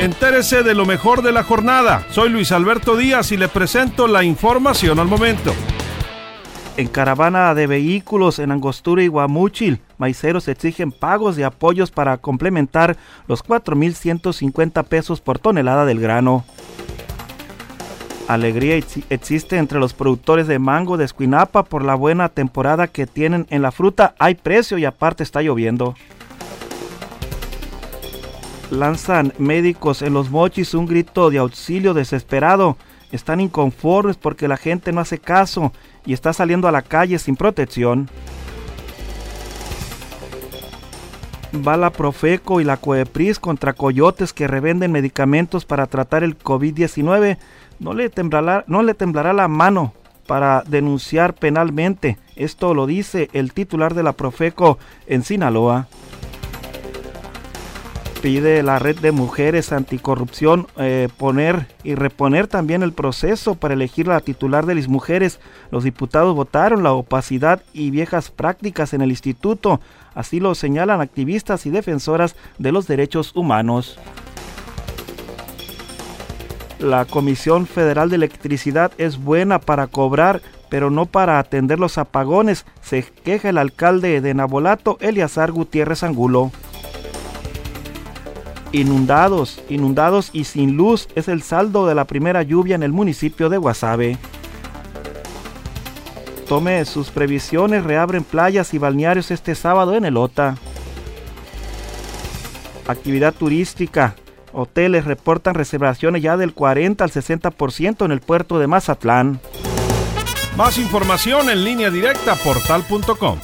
Entérese de lo mejor de la jornada. Soy Luis Alberto Díaz y le presento la información al momento. En caravana de vehículos en Angostura y Guamúchil, maiceros exigen pagos de apoyos para complementar los 4.150 pesos por tonelada del grano. Alegría existe entre los productores de mango de Escuinapa por la buena temporada que tienen en la fruta. Hay precio y aparte está lloviendo lanzan médicos en los mochis un grito de auxilio desesperado. Están inconformes porque la gente no hace caso y está saliendo a la calle sin protección. Va la Profeco y la Coepris contra coyotes que revenden medicamentos para tratar el COVID-19. No no le temblará la mano para denunciar penalmente. Esto lo dice el titular de la Profeco en Sinaloa pide la red de mujeres anticorrupción eh, poner y reponer también el proceso para elegir la titular de las mujeres. Los diputados votaron la opacidad y viejas prácticas en el instituto. Así lo señalan activistas y defensoras de los derechos humanos. La Comisión Federal de Electricidad es buena para cobrar, pero no para atender los apagones, se queja el alcalde de Nabolato, Eliazar Gutiérrez Angulo inundados, inundados y sin luz es el saldo de la primera lluvia en el municipio de Guasave. Tome sus previsiones, reabren playas y balnearios este sábado en el OTA. Actividad turística. Hoteles reportan reservaciones ya del 40 al 60% en el puerto de Mazatlán. Más información en línea directa portal.com.